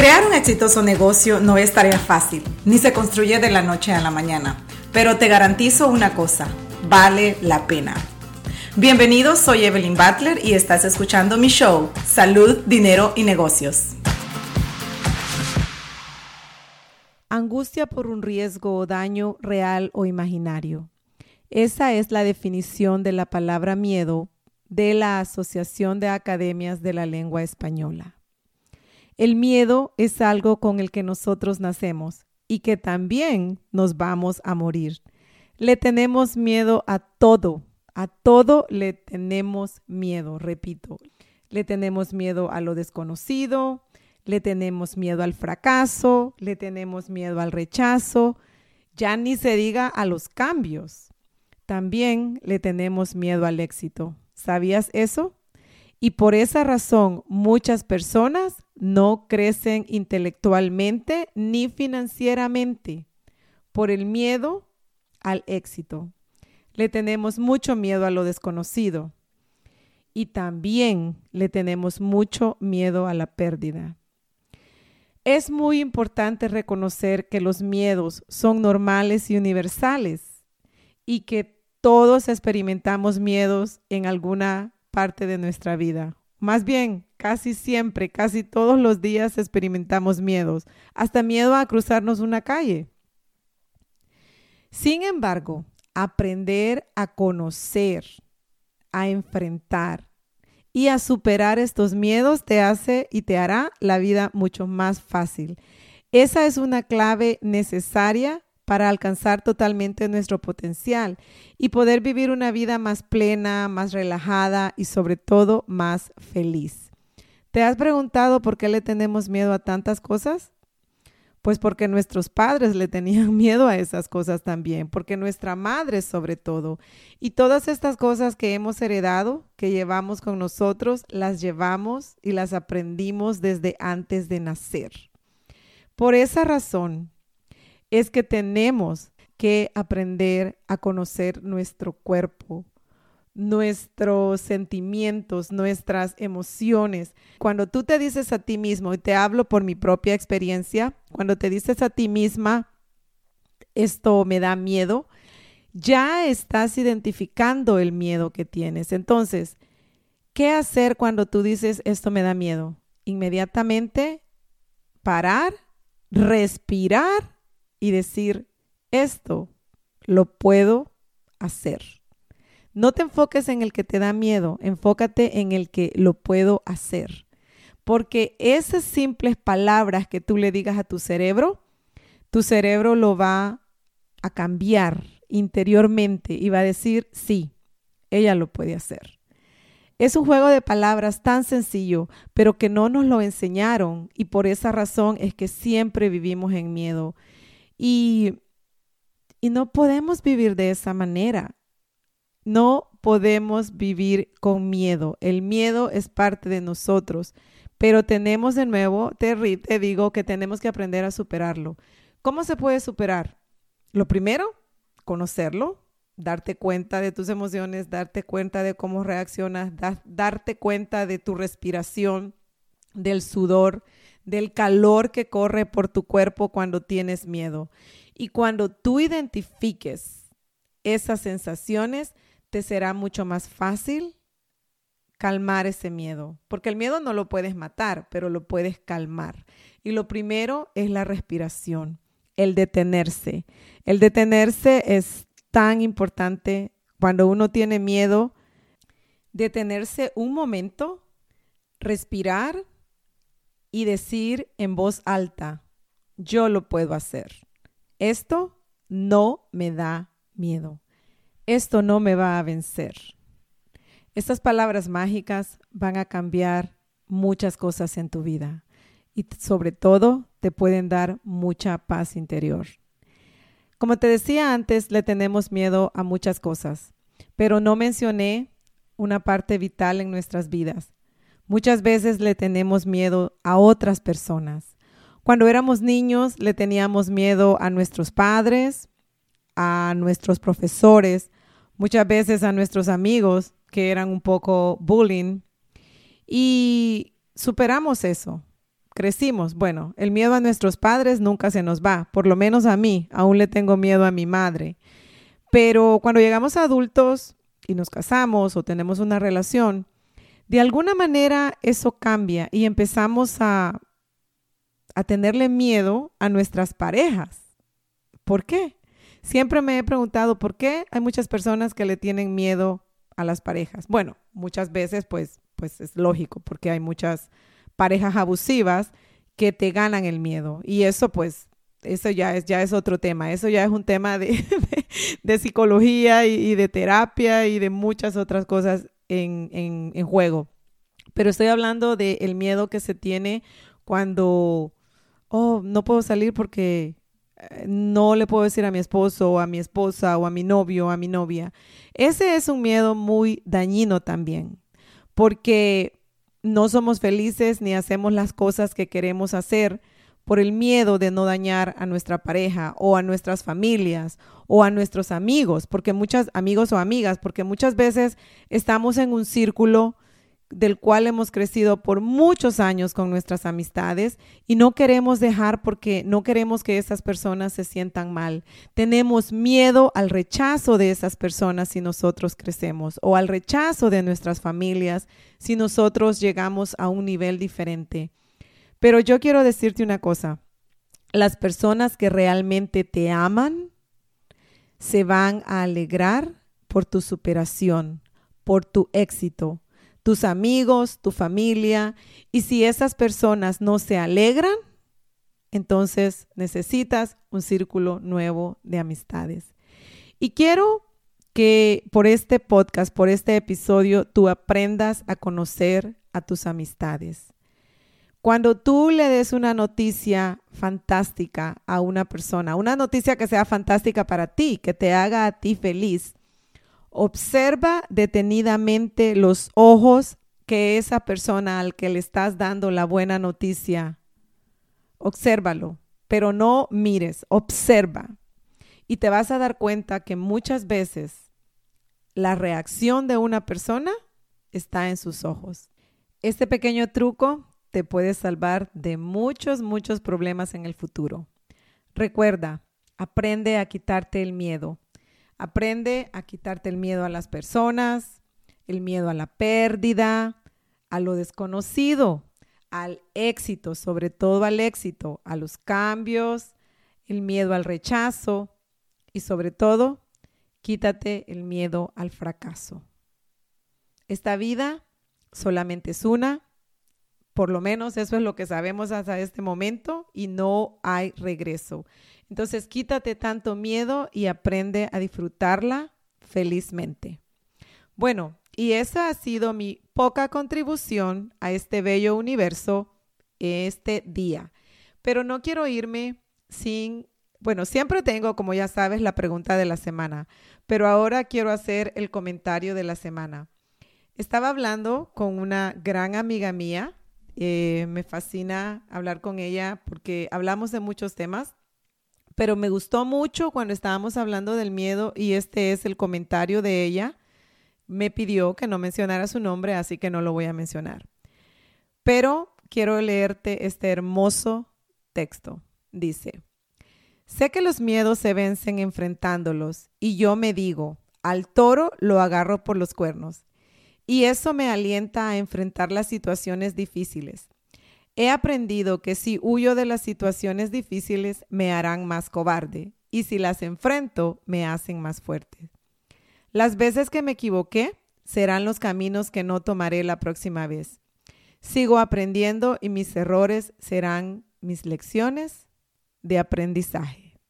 Crear un exitoso negocio no es tarea fácil, ni se construye de la noche a la mañana, pero te garantizo una cosa, vale la pena. Bienvenidos, soy Evelyn Butler y estás escuchando mi show, Salud, Dinero y Negocios. Angustia por un riesgo o daño real o imaginario. Esa es la definición de la palabra miedo de la Asociación de Academias de la Lengua Española. El miedo es algo con el que nosotros nacemos y que también nos vamos a morir. Le tenemos miedo a todo, a todo le tenemos miedo, repito. Le tenemos miedo a lo desconocido, le tenemos miedo al fracaso, le tenemos miedo al rechazo, ya ni se diga a los cambios. También le tenemos miedo al éxito. ¿Sabías eso? Y por esa razón muchas personas no crecen intelectualmente ni financieramente por el miedo al éxito. Le tenemos mucho miedo a lo desconocido y también le tenemos mucho miedo a la pérdida. Es muy importante reconocer que los miedos son normales y universales y que todos experimentamos miedos en alguna parte de nuestra vida. Más bien, casi siempre, casi todos los días experimentamos miedos, hasta miedo a cruzarnos una calle. Sin embargo, aprender a conocer, a enfrentar y a superar estos miedos te hace y te hará la vida mucho más fácil. Esa es una clave necesaria para alcanzar totalmente nuestro potencial y poder vivir una vida más plena, más relajada y sobre todo más feliz. ¿Te has preguntado por qué le tenemos miedo a tantas cosas? Pues porque nuestros padres le tenían miedo a esas cosas también, porque nuestra madre sobre todo. Y todas estas cosas que hemos heredado, que llevamos con nosotros, las llevamos y las aprendimos desde antes de nacer. Por esa razón, es que tenemos que aprender a conocer nuestro cuerpo, nuestros sentimientos, nuestras emociones. Cuando tú te dices a ti mismo, y te hablo por mi propia experiencia, cuando te dices a ti misma, esto me da miedo, ya estás identificando el miedo que tienes. Entonces, ¿qué hacer cuando tú dices, esto me da miedo? Inmediatamente parar, respirar y decir, esto lo puedo hacer. No te enfoques en el que te da miedo, enfócate en el que lo puedo hacer. Porque esas simples palabras que tú le digas a tu cerebro, tu cerebro lo va a cambiar interiormente y va a decir, sí, ella lo puede hacer. Es un juego de palabras tan sencillo, pero que no nos lo enseñaron y por esa razón es que siempre vivimos en miedo. Y, no podemos vivir de esa manera. No podemos vivir con miedo. El miedo es parte de nosotros, pero tenemos de nuevo, te, te digo que tenemos que aprender a superarlo. ¿Cómo se puede superar? Lo primero, conocerlo, darte cuenta de tus emociones, darte cuenta de cómo reaccionas, darte cuenta de tu respiración, del sudor, del calor que corre por tu cuerpo cuando tienes miedo. Y cuando tú identifiques esas sensaciones, te será mucho más fácil calmar ese miedo, porque el miedo no lo puedes matar, pero lo puedes calmar. Y lo primero es la respiración, el detenerse. El detenerse es tan importante cuando uno tiene miedo, detenerse un momento, respirar y decir en voz alta, yo lo puedo hacer. Esto no me da miedo. Esto no me va a vencer. Estas palabras mágicas van a cambiar muchas cosas en tu vida y sobre todo te pueden dar mucha paz interior. Como te decía antes, le tenemos miedo a muchas cosas, pero no mencioné una parte vital en nuestras vidas Muchas veces le tenemos miedo a otras personas. Cuando éramos niños le teníamos miedo a nuestros padres, a nuestros profesores, muchas veces a nuestros amigos que eran un poco bullying y superamos eso. crecimos? Bueno, el miedo a nuestros padres nunca se nos va, por lo menos a mí, aún le tengo miedo a mi madre. Pero cuando llegamos a adultos y nos casamos o tenemos una relación, de alguna manera eso cambia y empezamos a, a tenerle miedo a nuestras parejas. ¿Por qué? Siempre me he preguntado por qué hay muchas personas que le tienen miedo a las parejas. Bueno, muchas veces pues, pues es lógico porque hay muchas parejas abusivas que te ganan el miedo y eso pues eso ya es, ya es otro tema, eso ya es un tema de, de, psicología y, de terapia y de muchas otras cosas en, en, juego. Pero estoy hablando del miedo que se tiene cuando, oh, no puedo salir porque no le puedo decir a mi esposo o a mi esposa o a mi novio o a mi novia. Ese es un miedo muy dañino también, porque no somos felices ni hacemos las cosas que queremos hacer por el miedo de no dañar a nuestra pareja o a nuestras familias o a nuestros amigos, porque muchas amigos o amigas, porque muchas veces estamos en un círculo del cual hemos crecido por muchos años con nuestras amistades y no queremos dejar porque no queremos que esas personas se sientan mal. Tenemos miedo al rechazo de esas personas si nosotros crecemos o al rechazo de nuestras familias si nosotros llegamos a un nivel diferente. Pero yo quiero decirte una cosa, las personas que realmente te aman se van a alegrar por tu superación, por tu éxito tus amigos, tu familia. Y si esas personas no se alegran, entonces necesitas un círculo nuevo de amistades. Y quiero que por este podcast, por este episodio, tú aprendas a conocer a tus amistades. Cuando tú le des una noticia fantástica a una persona, una noticia que sea fantástica para ti, que te haga a ti feliz, Observa detenidamente los ojos que esa persona al que le estás dando la buena noticia. Obsérvalo, pero no mires, observa. Y te vas a dar cuenta que muchas veces la reacción de una persona está en sus ojos. Este pequeño truco te puede salvar de muchos, muchos problemas en el futuro. Recuerda, aprende a quitarte el miedo. Aprende a quitarte el miedo a las personas, el miedo a la pérdida, a lo desconocido, al éxito, sobre todo al éxito, a los cambios, el miedo al rechazo y sobre todo, quítate el miedo al fracaso. Esta vida solamente es una, por lo menos eso es lo que sabemos hasta este momento y no hay regreso. Entonces quítate tanto miedo y aprende a disfrutarla felizmente. Bueno, y esa ha sido mi poca contribución a este bello universo este día. Pero no quiero irme sin, bueno, siempre tengo, como ya sabes, la pregunta de la semana, pero ahora quiero hacer el comentario de la semana. Estaba hablando con una gran amiga mía, eh, me fascina hablar con ella porque hablamos de muchos temas, pero me gustó mucho cuando estábamos hablando del miedo y este es el comentario de ella. Me pidió que no mencionara su nombre, así que no lo voy a mencionar. Pero quiero leerte este hermoso texto. Dice, sé que los miedos se vencen enfrentándolos y yo me digo, al toro lo agarro por los cuernos. Y eso me alienta a enfrentar las situaciones difíciles. He aprendido que si huyo de las situaciones difíciles me harán más cobarde y si las enfrento me hacen más fuerte. Las veces que me equivoqué serán los caminos que no tomaré la próxima vez. Sigo aprendiendo y mis errores serán mis lecciones de aprendizaje.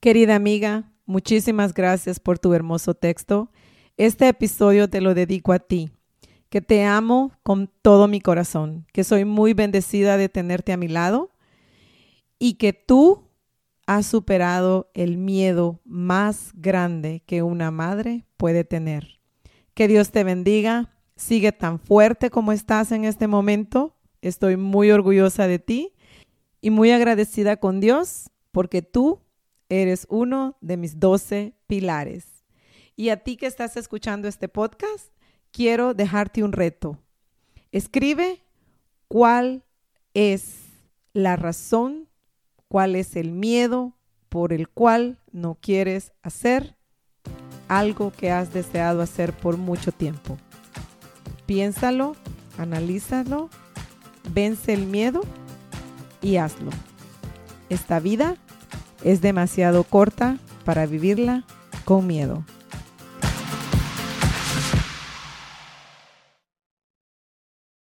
Querida amiga, muchísimas gracias por tu hermoso texto. Este episodio te lo dedico a ti que te amo con todo mi corazón, que soy muy bendecida de tenerte a mi lado y que tú has superado el miedo más grande que una madre puede tener. Que Dios te bendiga, sigue tan fuerte como estás en este momento. Estoy muy orgullosa de ti y muy agradecida con Dios porque tú eres uno de mis doce pilares. Y a ti que estás escuchando este podcast, quiero dejarte un reto. Escribe cuál es la razón, cuál es el miedo por el cual no quieres hacer algo que has deseado hacer por mucho tiempo. Piénsalo, analízalo, vence el miedo y hazlo. Esta vida es demasiado corta para vivirla con miedo.